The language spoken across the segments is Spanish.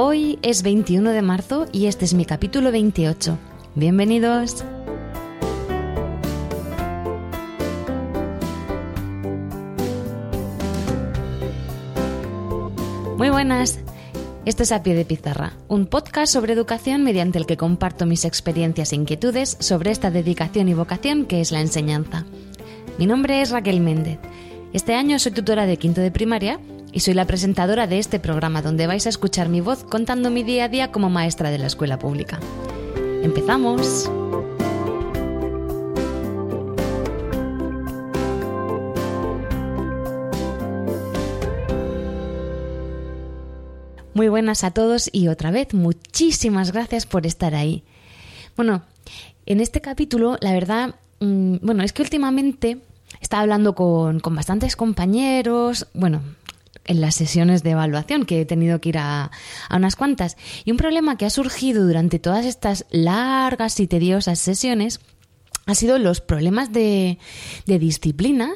Hoy es 21 de marzo y este es mi capítulo 28. Bienvenidos. Muy buenas. Esto es A Pie de Pizarra, un podcast sobre educación mediante el que comparto mis experiencias e inquietudes sobre esta dedicación y vocación que es la enseñanza. Mi nombre es Raquel Méndez. Este año soy tutora de quinto de primaria y soy la presentadora de este programa donde vais a escuchar mi voz contando mi día a día como maestra de la escuela pública. ¡Empezamos! Muy buenas a todos y otra vez muchísimas gracias por estar ahí. Bueno, en este capítulo, la verdad, mm, bueno, es que últimamente estaba hablando con, con bastantes compañeros, bueno, en las sesiones de evaluación, que he tenido que ir a, a, unas cuantas. Y un problema que ha surgido durante todas estas largas y tediosas sesiones ha sido los problemas de, de disciplina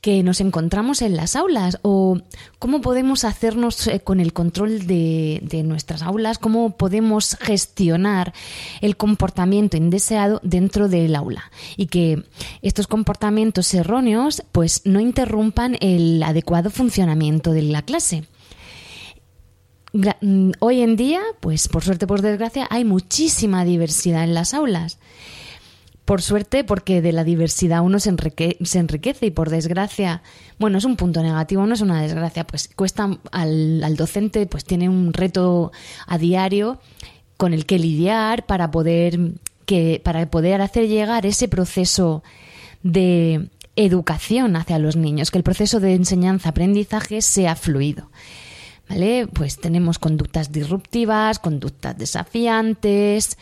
que nos encontramos en las aulas o cómo podemos hacernos eh, con el control de, de, nuestras aulas, cómo podemos gestionar el comportamiento indeseado dentro del aula y que estos comportamientos erróneos pues no interrumpan el adecuado funcionamiento de la clase. Mm, hoy en día, pues por suerte, por desgracia, hay muchísima diversidad en las aulas por suerte, porque de la diversidad uno se, enrique se, enriquece y por desgracia, bueno, es un punto negativo, no es una desgracia, pues cuesta al, al, docente, pues tiene un reto a diario con el que lidiar para poder, que, para poder hacer llegar ese proceso de educación hacia los niños, que el proceso de enseñanza-aprendizaje sea fluido. ¿Vale? Pues tenemos conductas disruptivas, conductas desafiantes,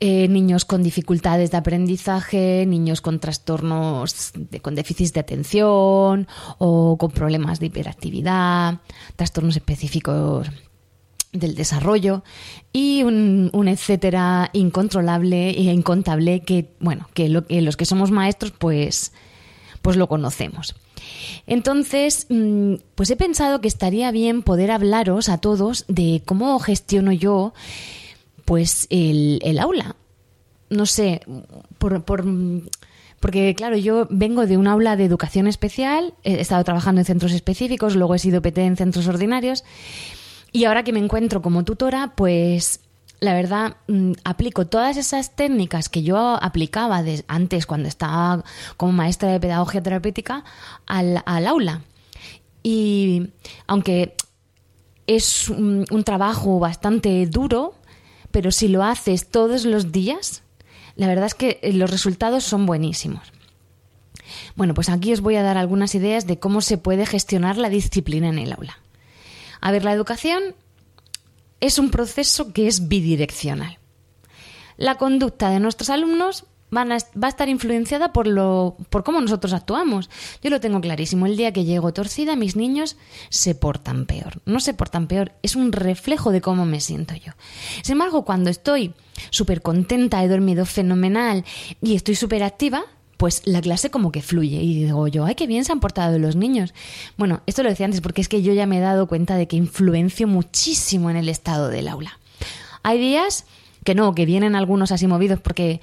eh, niños con dificultades de aprendizaje, niños con trastornos, de, con déficits de atención o con problemas de hiperactividad, trastornos específicos del desarrollo y un, etcétera incontrolable e incontable que, bueno, que, que los que somos maestros pues, pues lo conocemos. Entonces, mm, pues he pensado que estaría bien poder hablaros a todos de cómo gestiono yo pues el, el aula. No sé, por, por, porque claro, yo vengo de un aula de educación especial, he estado trabajando en centros específicos, luego he sido PT en centros ordinarios y ahora que me encuentro como tutora, pues la verdad, mm, aplico todas esas técnicas que yo aplicaba antes cuando estaba como maestra de pedagogía terapéutica al, al aula. Y aunque es un, trabajo bastante duro, pero si lo haces todos los días, la verdad es que los resultados son buenísimos. Bueno, pues aquí os voy a dar algunas ideas de cómo se puede gestionar la disciplina en el aula. A ver, la educación es un proceso que es bidireccional. La conducta de nuestros alumnos va a estar influenciada por, lo, por cómo nosotros actuamos. Yo lo tengo clarísimo. El día que llego torcida, mis niños se portan peor. No se portan peor, es un reflejo de cómo me siento yo. Sin embargo, cuando estoy súper contenta, he dormido fenomenal y estoy súper activa, pues la clase como que fluye. Y digo yo, ay, qué bien se han portado los niños. Bueno, esto lo decía antes porque es que yo ya me he dado cuenta de que influencio muchísimo en el estado del aula. Hay días que no, que vienen algunos así movidos porque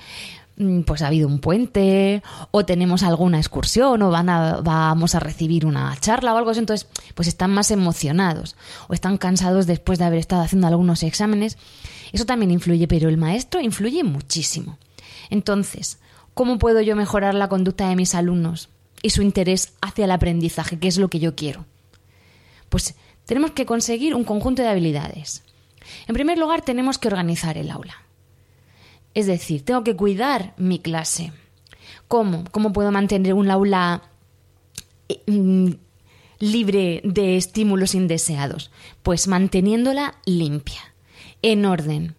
pues ha habido un puente o tenemos alguna excursión o van a, vamos a recibir una charla o algo así, entonces pues están más emocionados o están cansados después de haber estado haciendo algunos exámenes. Eso también influye, pero el maestro influye muchísimo. Entonces, ¿cómo puedo yo mejorar la conducta de mis alumnos y su interés hacia el aprendizaje, que es lo que yo quiero? Pues tenemos que conseguir un conjunto de habilidades. En primer lugar, tenemos que organizar el aula. Es decir, tengo que cuidar mi clase. ¿Cómo? ¿Cómo puedo mantener un aula eh, mm, libre de estímulos indeseados? Pues manteniéndola limpia, en orden.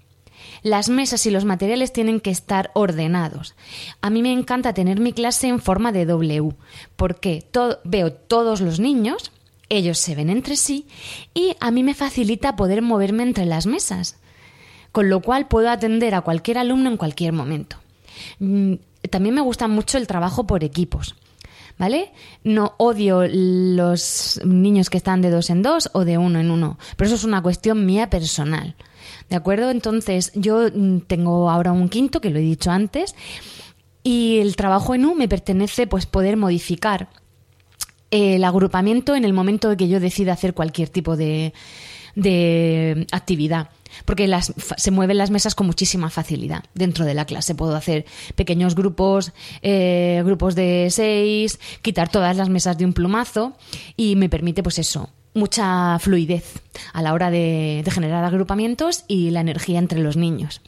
Las mesas y los materiales tienen que estar ordenados. A mí me encanta tener mi clase en forma de W, porque veo todos los niños, ellos se ven entre sí y a mí me facilita poder moverme entre las mesas, con lo cual puedo atender a cualquier alumno en cualquier momento. Mm, también me gusta mucho el trabajo por equipos. ¿Vale? No odio los niños que están de dos en dos o de uno en uno, pero eso es una cuestión mía personal. ¿De acuerdo? Entonces, yo mm, tengo ahora un quinto, que lo he dicho antes, y el trabajo en U me pertenece pues poder modificar el agrupamiento en el momento de que yo decida hacer cualquier tipo de, de actividad porque las, se mueven las mesas con muchísima facilidad dentro de la clase. Puedo hacer pequeños grupos, eh, grupos de seis, quitar todas las mesas de un plumazo y me permite, pues eso, mucha fluidez a la hora de, de generar agrupamientos y la energía entre los niños.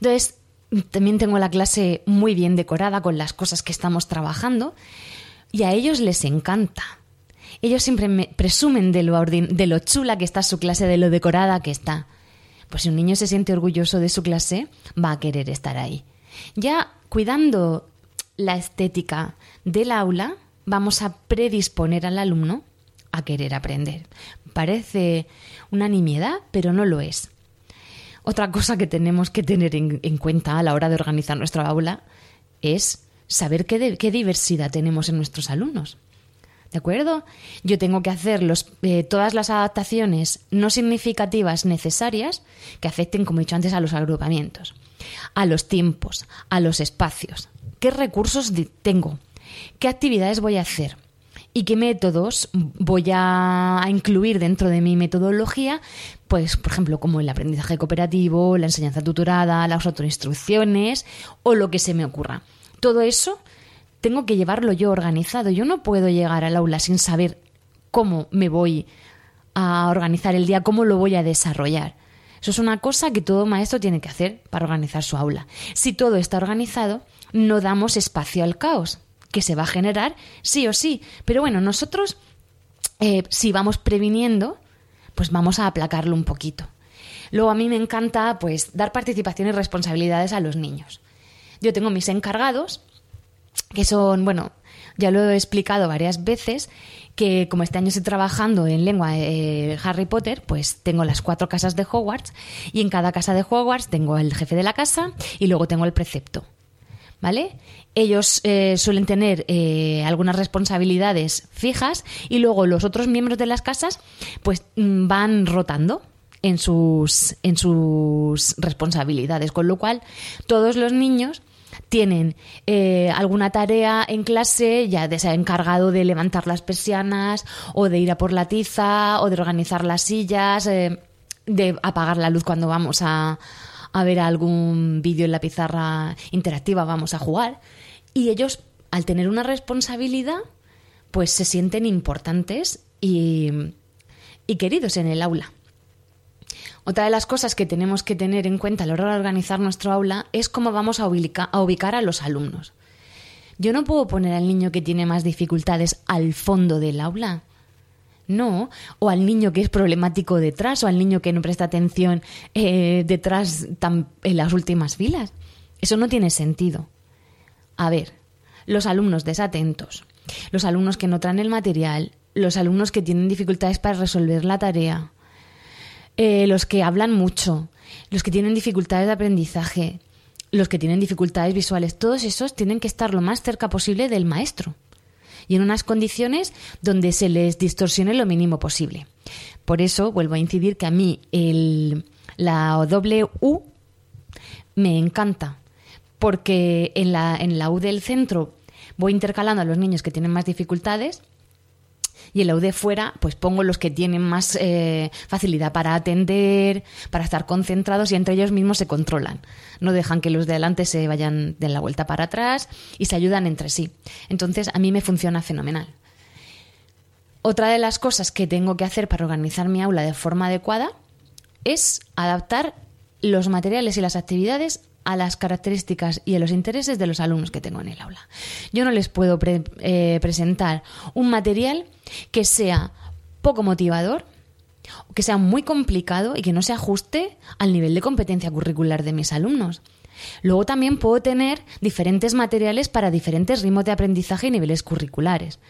Entonces, también tengo la clase muy bien decorada con las cosas que estamos trabajando y a ellos les encanta ellos siempre me presumen de lo, de lo chula que está su clase, de lo decorada que está. Pues si un niño se siente orgulloso de su clase, va a querer estar ahí. Ya cuidando la estética del aula, vamos a predisponer al alumno a querer aprender. Parece una nimiedad, pero no lo es. Otra cosa que tenemos que tener en, cuenta a la hora de organizar nuestra aula es saber qué diversidad tenemos en nuestros alumnos. ¿De acuerdo? Yo tengo que hacer los, eh, todas las adaptaciones no significativas necesarias que afecten, como he dicho antes, a los agrupamientos, a los tiempos, a los espacios. ¿Qué recursos tengo? ¿Qué actividades voy a hacer? ¿Y qué métodos voy a incluir dentro de mi metodología? Pues, por ejemplo, como el aprendizaje cooperativo, la enseñanza tutorada, las autoinstrucciones o lo que se me ocurra. Todo eso tengo que llevarlo yo organizado. Yo no puedo llegar al aula sin saber cómo me voy a organizar el día, cómo lo voy a desarrollar. Eso es una cosa que todo maestro tiene que hacer para organizar su aula. Si todo está organizado, no damos espacio al caos, que se va a generar sí o sí. Pero bueno, nosotros, eh, si vamos previniendo, pues vamos a aplacarlo un poquito. Luego a mí me encanta pues dar participación y responsabilidades a los niños. Yo tengo mis encargados que son, bueno, ya lo he explicado varias veces, que como este año estoy trabajando en lengua eh, Harry Potter, pues tengo las cuatro casas de Hogwarts y en cada casa de Hogwarts tengo el jefe de la casa y luego tengo el precepto. ¿Vale? Ellos eh, suelen tener eh, algunas responsabilidades fijas y luego los otros miembros de las casas pues mm, van rotando en sus, en sus responsabilidades, con lo cual todos los niños tienen eh, alguna tarea en clase, ya se ha encargado de levantar las persianas o de ir a por la tiza o de organizar las sillas, eh, de apagar la luz cuando vamos a, a ver algún vídeo en la pizarra interactiva, vamos a jugar. Y ellos, al tener una responsabilidad, pues se sienten importantes y, y queridos en el aula. Otra de las cosas que tenemos que tener en cuenta a la hora de organizar nuestro aula es cómo vamos a, ubicar a los alumnos. Yo no puedo poner al niño que tiene más dificultades al fondo del aula. No, o al niño que es problemático detrás, o al niño que no presta atención eh, detrás en las últimas filas. Eso no tiene sentido. A ver, los alumnos desatentos, los alumnos que no traen el material, los alumnos que tienen dificultades para resolver la tarea, eh, los que hablan mucho, los que tienen dificultades de aprendizaje, los que tienen dificultades visuales, todos esos tienen que estar lo más cerca posible del maestro y en unas condiciones donde se les distorsione lo mínimo posible. Por eso vuelvo a incidir que a mí el, la W me encanta, porque en la, en la U del centro voy intercalando a los niños que tienen más dificultades y en la UD fuera, pues pongo los que tienen más eh, facilidad para atender, para estar concentrados y entre ellos mismos se controlan. No dejan que los de adelante se vayan de la vuelta para atrás y se ayudan entre sí. Entonces, a mí me funciona fenomenal. Otra de las cosas que tengo que hacer para organizar mi aula de forma adecuada es adaptar los materiales y las actividades a las características y a los intereses de los alumnos que tengo en el aula. Yo no les puedo eh, presentar un material que sea poco motivador, que sea muy complicado y que no se ajuste al nivel de competencia curricular de mis alumnos. Luego también puedo tener diferentes materiales para diferentes ritmos de aprendizaje y niveles curriculares.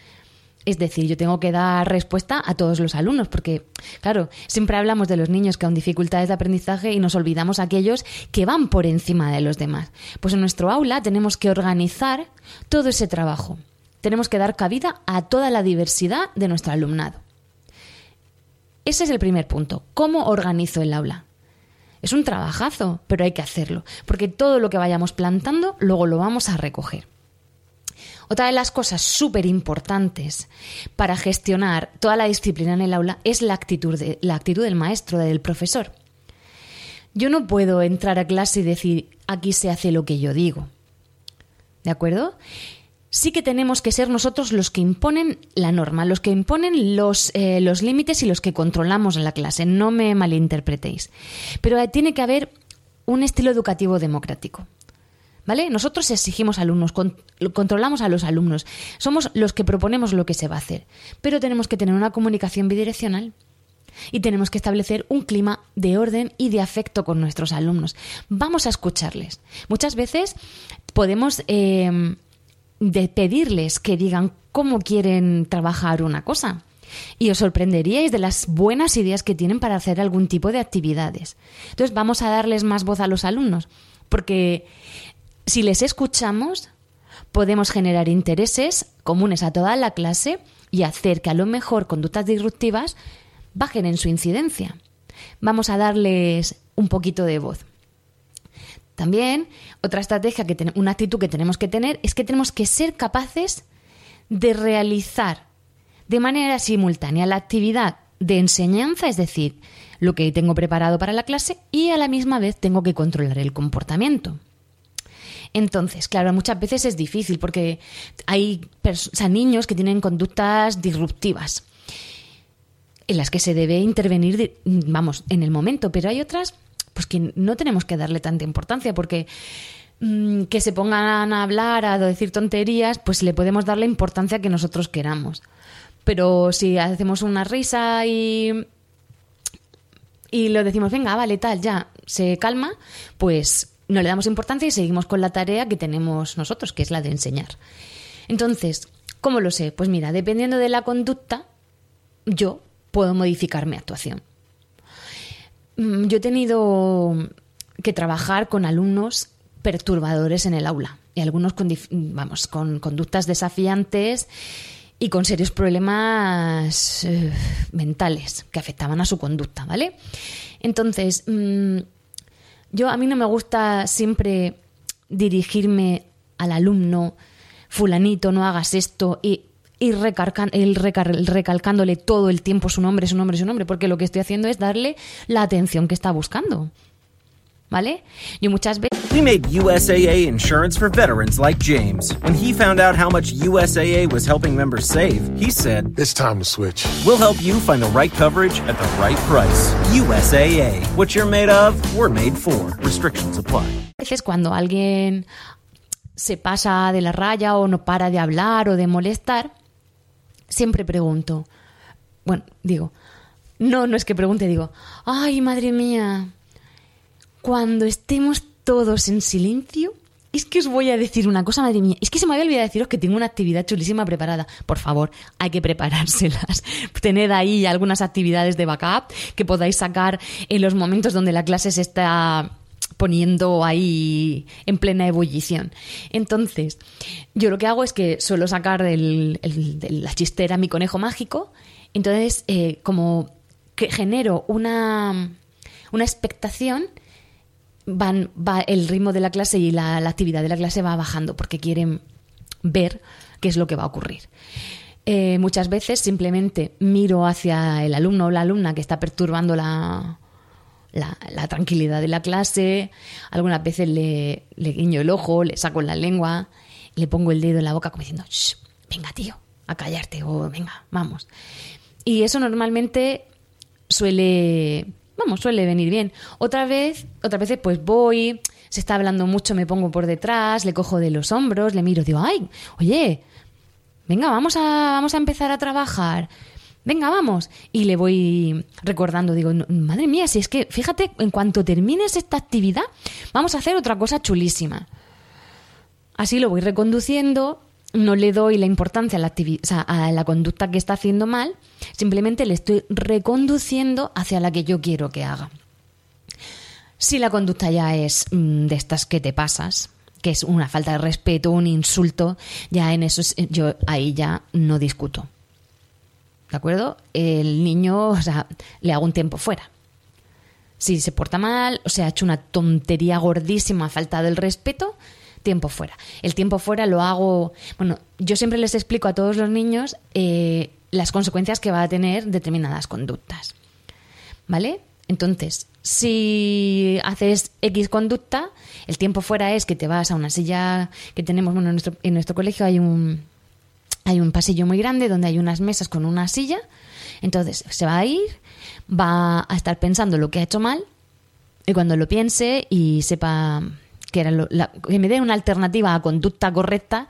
Es decir, yo tengo que dar respuesta a todos los alumnos, porque, claro, siempre hablamos de los niños con dificultades de aprendizaje y nos olvidamos aquellos que van por encima de los demás. Pues en nuestro aula tenemos que organizar todo ese trabajo. Tenemos que dar cabida a toda la diversidad de nuestro alumnado. Ese es el primer punto. ¿Cómo organizo el aula? Es un trabajazo, pero hay que hacerlo, porque todo lo que vayamos plantando luego lo vamos a recoger. Otra de las cosas súper importantes para gestionar toda la disciplina en el aula es la actitud, la actitud del maestro, del profesor. Yo no puedo entrar a clase y decir, aquí se hace lo que yo digo. ¿De acuerdo? Sí que tenemos que ser nosotros los que imponen la norma, los que imponen los, eh, los límites y los que controlamos en la clase. No me malinterpretéis. Pero tiene que haber un estilo educativo democrático. ¿Vale? Nosotros exigimos alumnos, controlamos a los alumnos, somos los que proponemos lo que se va a hacer, pero tenemos que tener una comunicación bidireccional y tenemos que establecer un clima de orden y de afecto con nuestros alumnos. Vamos a escucharles. Muchas veces podemos eh, pedirles que digan cómo quieren trabajar una cosa. Y os sorprenderíais de las buenas ideas que tienen para hacer algún tipo de actividades. Entonces vamos a darles más voz a los alumnos, porque si les escuchamos, podemos generar intereses comunes a toda la clase y hacer que a lo mejor conductas disruptivas bajen en su incidencia. Vamos a darles un poquito de voz. También otra estrategia, que una actitud que tenemos que tener es que tenemos que ser capaces de realizar de manera simultánea la actividad de enseñanza, es decir, lo que tengo preparado para la clase, y a la misma vez tengo que controlar el comportamiento. Entonces, claro, muchas veces es difícil porque hay niños que tienen conductas disruptivas en las que se debe intervenir, vamos, en el momento, pero hay otras pues que no tenemos que darle tanta importancia porque mm, que se pongan a hablar, a decir tonterías, pues le podemos dar la importancia que nosotros queramos. Pero si hacemos una risa y y lo decimos, venga, vale, tal, ya, se calma, pues no le damos importancia y seguimos con la tarea que tenemos nosotros, que es la de enseñar. Entonces, ¿cómo lo sé? Pues mira, dependiendo de la conducta, yo puedo modificar mi actuación. Mm, yo he tenido que trabajar con alumnos perturbadores en el aula y algunos con, vamos, con conductas desafiantes y con serios problemas eh, mentales que afectaban a su conducta, ¿vale? Entonces, mm, yo a mí no me gusta siempre dirigirme al alumno, fulanito, no hagas esto, y ir recalcándole todo el tiempo su nombre, su nombre, su nombre, porque lo que estoy haciendo es darle la atención que está buscando. ¿Vale? Yo muchas veces. We made USAA insurance for veterans like James. When he found out how much USAA was helping members save, he said, It's time to switch. We'll help you find the right coverage at the right price. USAA. What you're made of, we're made for. Restrictions apply. A veces cuando alguien se pasa de la raya o no para de hablar o de molestar, siempre pregunto. Bueno, digo, no, no es que pregunte, digo, ay, madre mía, cuando estemos todos en silencio, es que os voy a decir una cosa, madre mía. Es que se me había olvidado deciros que tengo una actividad chulísima preparada. Por favor, hay que preparárselas. Tened ahí algunas actividades de backup que podáis sacar en los momentos donde la clase se está poniendo ahí en plena ebullición. Entonces, yo lo que hago es que suelo sacar de la chistera mi conejo mágico. Entonces, eh, como que genero una, una expectación van, va, el ritmo de la clase y la, actividad de la clase va bajando porque quieren ver qué es lo que va a ocurrir. Eh, muchas veces simplemente miro hacia el alumno o la alumna que está perturbando la, la, tranquilidad de la clase, algunas veces le, guiño el ojo, le saco la lengua, le pongo el dedo en la boca como diciendo, venga tío, a callarte o venga, vamos. Y eso normalmente suele vamos, suele venir bien. Otra vez, otras veces pues voy, se está hablando mucho, me pongo por detrás, le cojo de los hombros, le miro, digo, ay, oye, venga, vamos a, vamos a empezar a trabajar. Venga, vamos. Y le voy recordando, digo, madre mía, si es que, fíjate, en cuanto termines esta actividad, vamos a hacer otra cosa chulísima. Así lo voy reconduciendo, no le doy la importancia a la, a la conducta que está haciendo mal, simplemente le estoy reconduciendo hacia la que yo quiero que haga. Si la conducta ya es mm, de estas que te pasas, que es una falta de respeto, un insulto, ya en eso yo ahí ya no discuto. ¿De acuerdo? El niño, o sea, le hago un tiempo fuera. Si se porta mal, o sea, ha hecho una tontería gordísima, falta del respeto, tiempo fuera. El tiempo fuera lo hago, bueno, yo siempre les explico a todos los niños eh, las consecuencias que va a tener determinadas conductas. ¿Vale? Entonces, si haces X conducta, el tiempo fuera es que te vas a una silla que tenemos, bueno, en nuestro, en nuestro colegio hay un, hay un pasillo muy grande donde hay unas mesas con una silla. Entonces se va a ir, va a estar pensando lo que ha hecho mal y cuando lo piense y sepa que, me dé una alternativa a conducta correcta,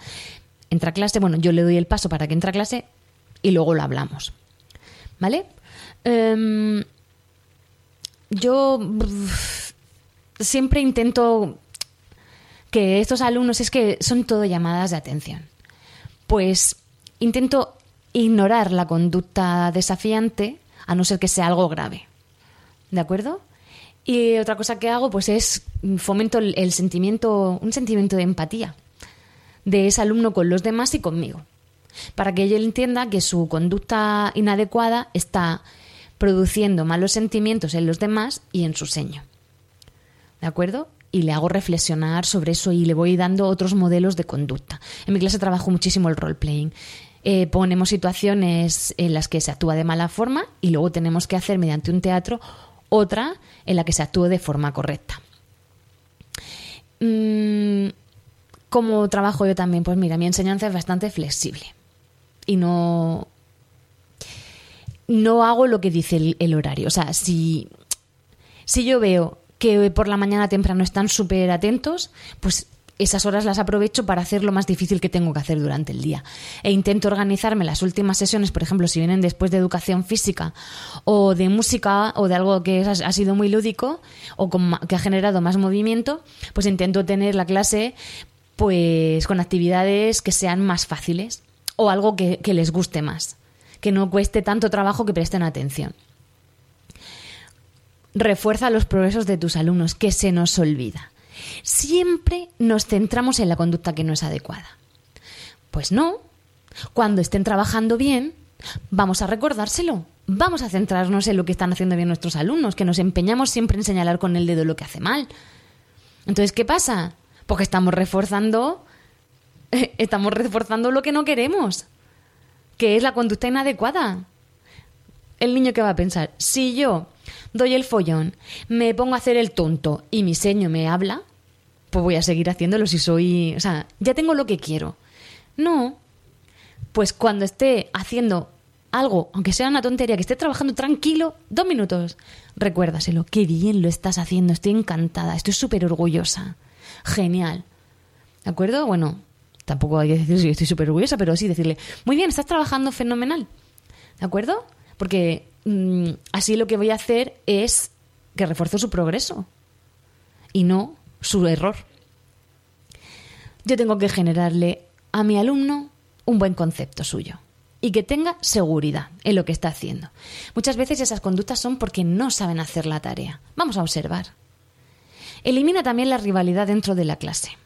entra a clase, bueno, yo le doy el paso para que entre a clase y luego lo hablamos. ¿Vale? Em, yo siempre intento que estos alumnos es que son todo llamadas de atención. Pues intento ignorar la conducta desafiante a no ser que sea algo grave. ¿De acuerdo? Y otra cosa que hago pues es fomento el, sentimiento, un sentimiento de empatía de ese alumno con los demás y conmigo, para que él entienda que su conducta inadecuada está produciendo malos sentimientos en los demás y en su seño. ¿De acuerdo? Y le hago reflexionar sobre eso y le voy dando otros modelos de conducta. En mi clase trabajo muchísimo el role-playing. Eh, ponemos situaciones en las que se actúa de mala forma y luego tenemos que hacer mediante un teatro otra en la que se actúe de forma correcta. Mm, ¿Cómo trabajo yo también? Pues mira, mi enseñanza es bastante flexible y no, no hago lo que dice el, horario. O sea, si, si yo veo que por la mañana temprano están súper atentos, pues esas horas las aprovecho para hacer lo más difícil que tengo que hacer durante el día. E intento organizarme las últimas sesiones, por ejemplo, si vienen después de educación física o de música o de algo que ha sido muy lúdico o que ha generado más movimiento, pues intento tener la clase pues con actividades que sean más fáciles o algo que les guste más que no cueste tanto trabajo que presten atención. Refuerza los progresos de tus alumnos, que se nos olvida. Siempre nos centramos en la conducta que no es adecuada. Pues no. Cuando estén trabajando bien, vamos a recordárselo. Vamos a centrarnos en lo que están haciendo bien nuestros alumnos, que nos empeñamos siempre en señalar con el dedo lo que hace mal. Entonces, ¿qué pasa? Porque estamos reforzando estamos reforzando lo que no queremos que es la conducta inadecuada. El niño que va a pensar, si yo doy el follón, me pongo a hacer el tonto y mi seño me habla, pues voy a seguir haciéndolo si soy, o sea, ya tengo lo que quiero. No, pues cuando esté haciendo algo, aunque sea una tontería, que esté trabajando tranquilo, dos minutos, recuérdaselo, qué bien lo estás haciendo, estoy encantada, estoy súper orgullosa, genial. ¿De acuerdo? Bueno, Tampoco hay que decir que estoy súper orgullosa, pero sí decirle, muy bien, estás trabajando fenomenal. ¿De acuerdo? Porque mm, así lo que voy a hacer es que refuerzo su progreso y no su error. Yo tengo que generarle a mi alumno un buen concepto suyo y que tenga seguridad en lo que está haciendo. Muchas veces esas conductas son porque no saben hacer la tarea. Vamos a observar. Elimina también la rivalidad dentro de la clase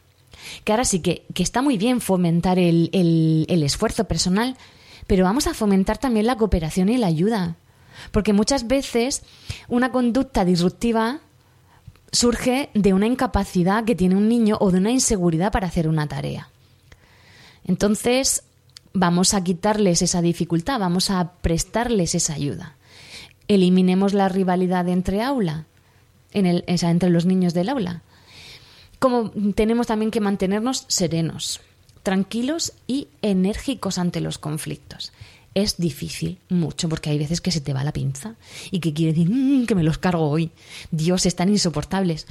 que ahora sí que, está muy bien fomentar el, el esfuerzo personal, pero vamos a fomentar también la cooperación y la ayuda. Porque muchas veces una conducta disruptiva surge de una incapacidad que tiene un niño o de una inseguridad para hacer una tarea. Entonces, vamos a quitarles esa dificultad, vamos a prestarles esa ayuda. Eliminemos la rivalidad entre aula, el, entre los niños del aula como tenemos también que mantenernos serenos, tranquilos y enérgicos ante los conflictos. Es difícil, mucho, porque hay veces que se te va la pinza y que quiere decir mm, que me los cargo hoy. Dios, están insoportables.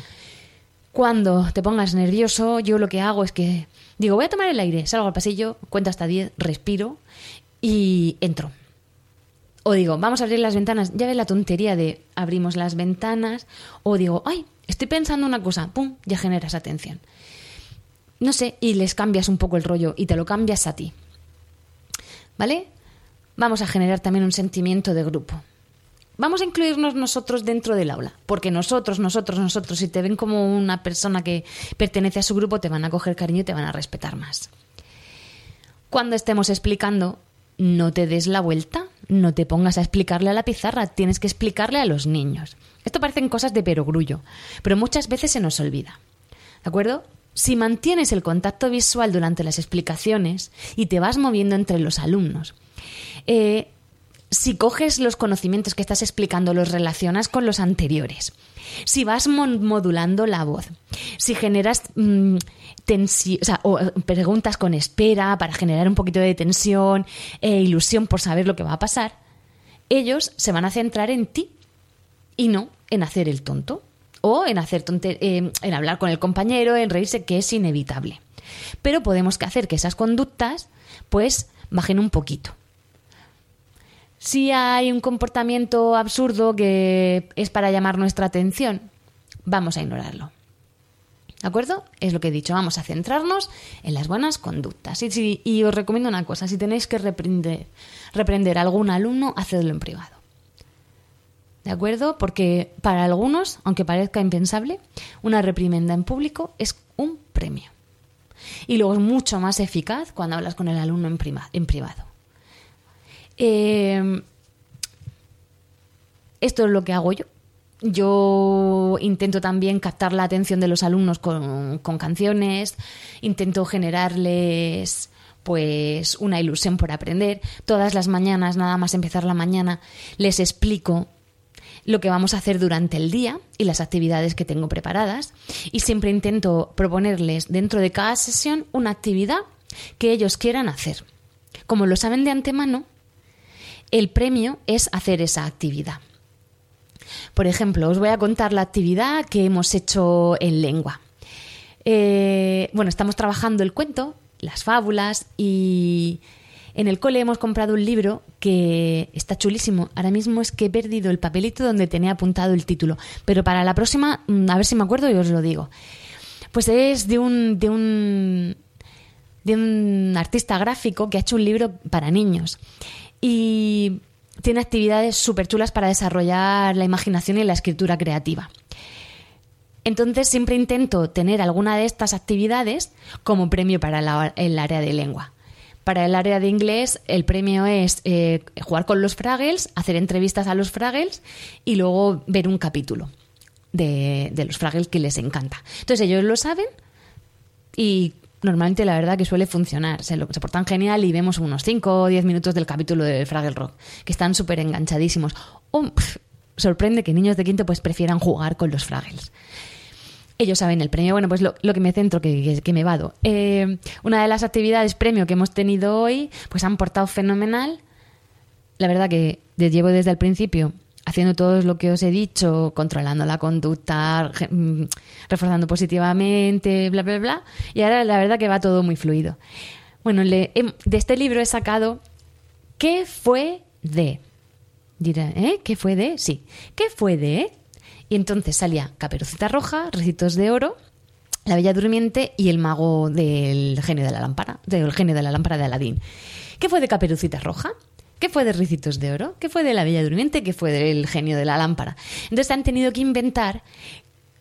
Cuando te pongas nervioso, yo lo que hago es que digo, voy a tomar el aire, salgo al pasillo, cuento hasta 10, respiro y entro. O digo, vamos a abrir las ventanas. Ya ves la tontería de abrimos las ventanas. O digo, ay, estoy pensando una cosa. Pum, ya generas atención. No sé, y les cambias un poco el rollo y te lo cambias a ti. ¿Vale? Vamos a generar también un sentimiento de grupo. Vamos a incluirnos nosotros dentro del aula, porque nosotros, nosotros, nosotros, si te ven como una persona que pertenece a su grupo, te van a coger cariño y te van a respetar más. Cuando estemos explicando, no te des la vuelta, no te pongas a explicarle a la pizarra, tienes que explicarle a los niños. Esto parecen cosas de perogrullo, pero muchas veces se nos olvida. ¿De acuerdo? Si mantienes el contacto visual durante las explicaciones y te vas moviendo entre los alumnos, eh, si coges los conocimientos que estás explicando, los relacionas con los anteriores, si vas modulando la voz, si generas mm, o preguntas con espera para generar un poquito de tensión e ilusión por saber lo que va a pasar, ellos se van a centrar en ti y no en hacer el tonto o en hacer eh, en hablar con el compañero, en reírse, que es inevitable. Pero podemos hacer que esas conductas pues bajen un poquito. Si hay un comportamiento absurdo que es para llamar nuestra atención, vamos a ignorarlo. ¿De acuerdo? Es lo que he dicho, vamos a centrarnos en las buenas conductas. Y, os recomiendo una cosa, si tenéis que reprender, reprender a algún alumno, hacedlo en privado. ¿De acuerdo? Porque para algunos, aunque parezca impensable, una reprimenda en público es un premio. Y luego es mucho más eficaz cuando hablas con el alumno en privado. Eh, esto es lo que hago yo. Yo intento también captar la atención de los alumnos con, canciones, intento generarles pues una ilusión por aprender. Todas las mañanas, nada más empezar la mañana, les explico lo que vamos a hacer durante el día y las actividades que tengo preparadas. Y siempre intento proponerles dentro de cada sesión una actividad que ellos quieran hacer. Como lo saben de antemano, el premio es hacer esa actividad. Por ejemplo, os voy a contar la actividad que hemos hecho en lengua. Eh, bueno, estamos trabajando el cuento, las fábulas y en el cole hemos comprado un libro que está chulísimo. Ahora mismo es que he perdido el papelito donde tenía apuntado el título, pero para la próxima, mm, a ver si me acuerdo y os lo digo. Pues es de un, de un, de un artista gráfico que ha hecho un libro para niños. Y tiene actividades súper chulas para desarrollar la imaginación y la escritura creativa. Entonces siempre intento tener alguna de estas actividades como premio para el área de lengua. Para el área de inglés, el premio es eh, jugar con los Fraggles, hacer entrevistas a los Fraggles y luego ver un capítulo de, de los Fraggles que les encanta. Entonces ellos lo saben y normalmente la verdad que suele funcionar. Se, lo, se portan genial y vemos unos 5 o 10 minutos del capítulo de Fraggle Rock, que están súper enganchadísimos. sorprende que niños de quinto pues prefieran jugar con los Fraggles. Ellos saben el premio. Bueno, pues lo, que me centro, que, que, me vado. Eh, una de las actividades premio que hemos tenido hoy, pues han portado fenomenal. La verdad que llevo desde el principio haciendo todo lo que os he dicho, controlando la conducta, mm, reforzando positivamente, bla, bla, bla. Y ahora la verdad que va todo muy fluido. Bueno, de este libro he sacado ¿Qué fue de? Dirá, ¿eh? ¿Qué fue de? Sí. ¿Qué fue de? Y entonces salía Caperucita Roja, Recitos de Oro, La Bella Durmiente y el mago del genio de la lámpara, del genio de la lámpara de Aladín. ¿Qué fue de Caperucita Roja? ¿Qué fue de Ricitos de Oro? ¿Qué fue de La Bella Durmiente? ¿Qué fue del genio de la lámpara? Entonces han tenido que inventar,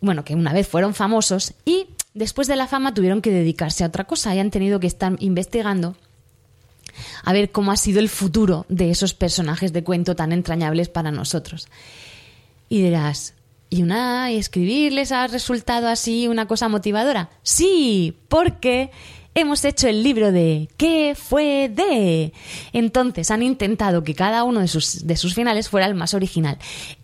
bueno, que una vez fueron famosos y después de la fama tuvieron que dedicarse a otra cosa y han tenido que estar investigando a ver cómo ha sido el futuro de esos personajes de cuento tan entrañables para nosotros. Y dirás, ¿y una y escribirles ha resultado así una cosa motivadora? Sí, porque hemos hecho el libro de ¿Qué fue de? Entonces han intentado que cada uno de sus, de sus finales fuera el más original.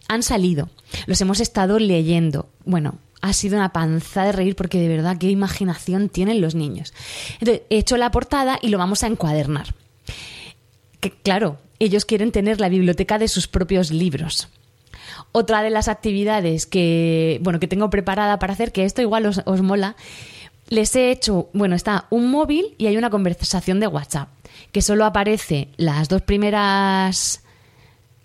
Han salido, los hemos estado leyendo. Bueno, ha sido una panza de reír porque de verdad qué imaginación tienen los niños. Entonces, he hecho la portada y lo vamos a encuadernar. Que claro, ellos quieren tener la biblioteca de sus propios libros. otra de las actividades que, bueno, que tengo preparada para hacer, que esto igual os, os mola, les he hecho, bueno, está un móvil y hay una conversación de WhatsApp, que solo aparece las dos primeras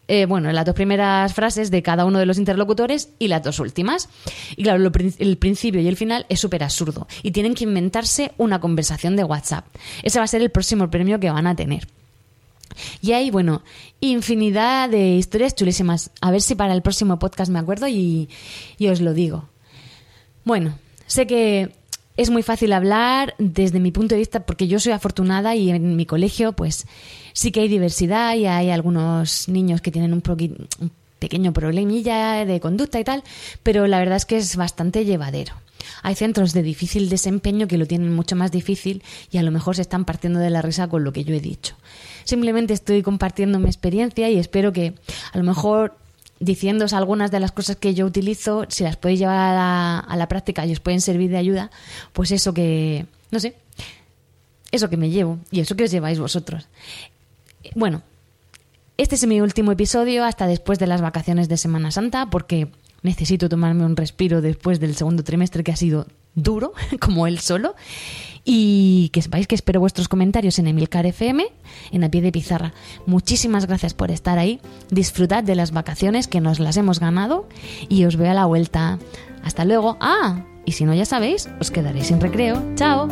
eh, bueno, las dos primeras frases de cada uno de los interlocutores y las dos últimas. Y claro, el principio y el final es súper absurdo y tienen que inventarse una conversación de WhatsApp. Ese va a ser el próximo premio que van a tener. Y hay, bueno, infinidad de historias chulísimas. A ver si para el próximo podcast me acuerdo y, y os lo digo. Bueno, sé que es muy fácil hablar desde mi punto de vista porque yo soy afortunada y en mi colegio pues sí que hay diversidad y hay algunos niños que tienen un, pequeño problemilla de conducta y tal, pero la verdad es que es bastante llevadero. Hay centros de difícil desempeño que lo tienen mucho más difícil y a lo mejor se están partiendo de la risa con lo que yo he dicho. Simplemente estoy compartiendo mi experiencia y espero que a lo mejor diciéndos algunas de las cosas que yo utilizo, si las podéis llevar a la, a la práctica y os pueden servir de ayuda, pues eso que, no sé, eso que me llevo y eso que os lleváis vosotros. Bueno, este es mi último episodio hasta después de las vacaciones de Semana Santa porque necesito tomarme un respiro después del segundo trimestre que ha sido duro, como él solo. Y que sepáis que espero vuestros comentarios en Emilcar FM, en a pie de pizarra. Muchísimas gracias por estar ahí. Disfrutad de las vacaciones que nos las hemos ganado y os veo a la vuelta. Hasta luego. Ah, y si no ya sabéis, os quedaréis sin recreo. Chao.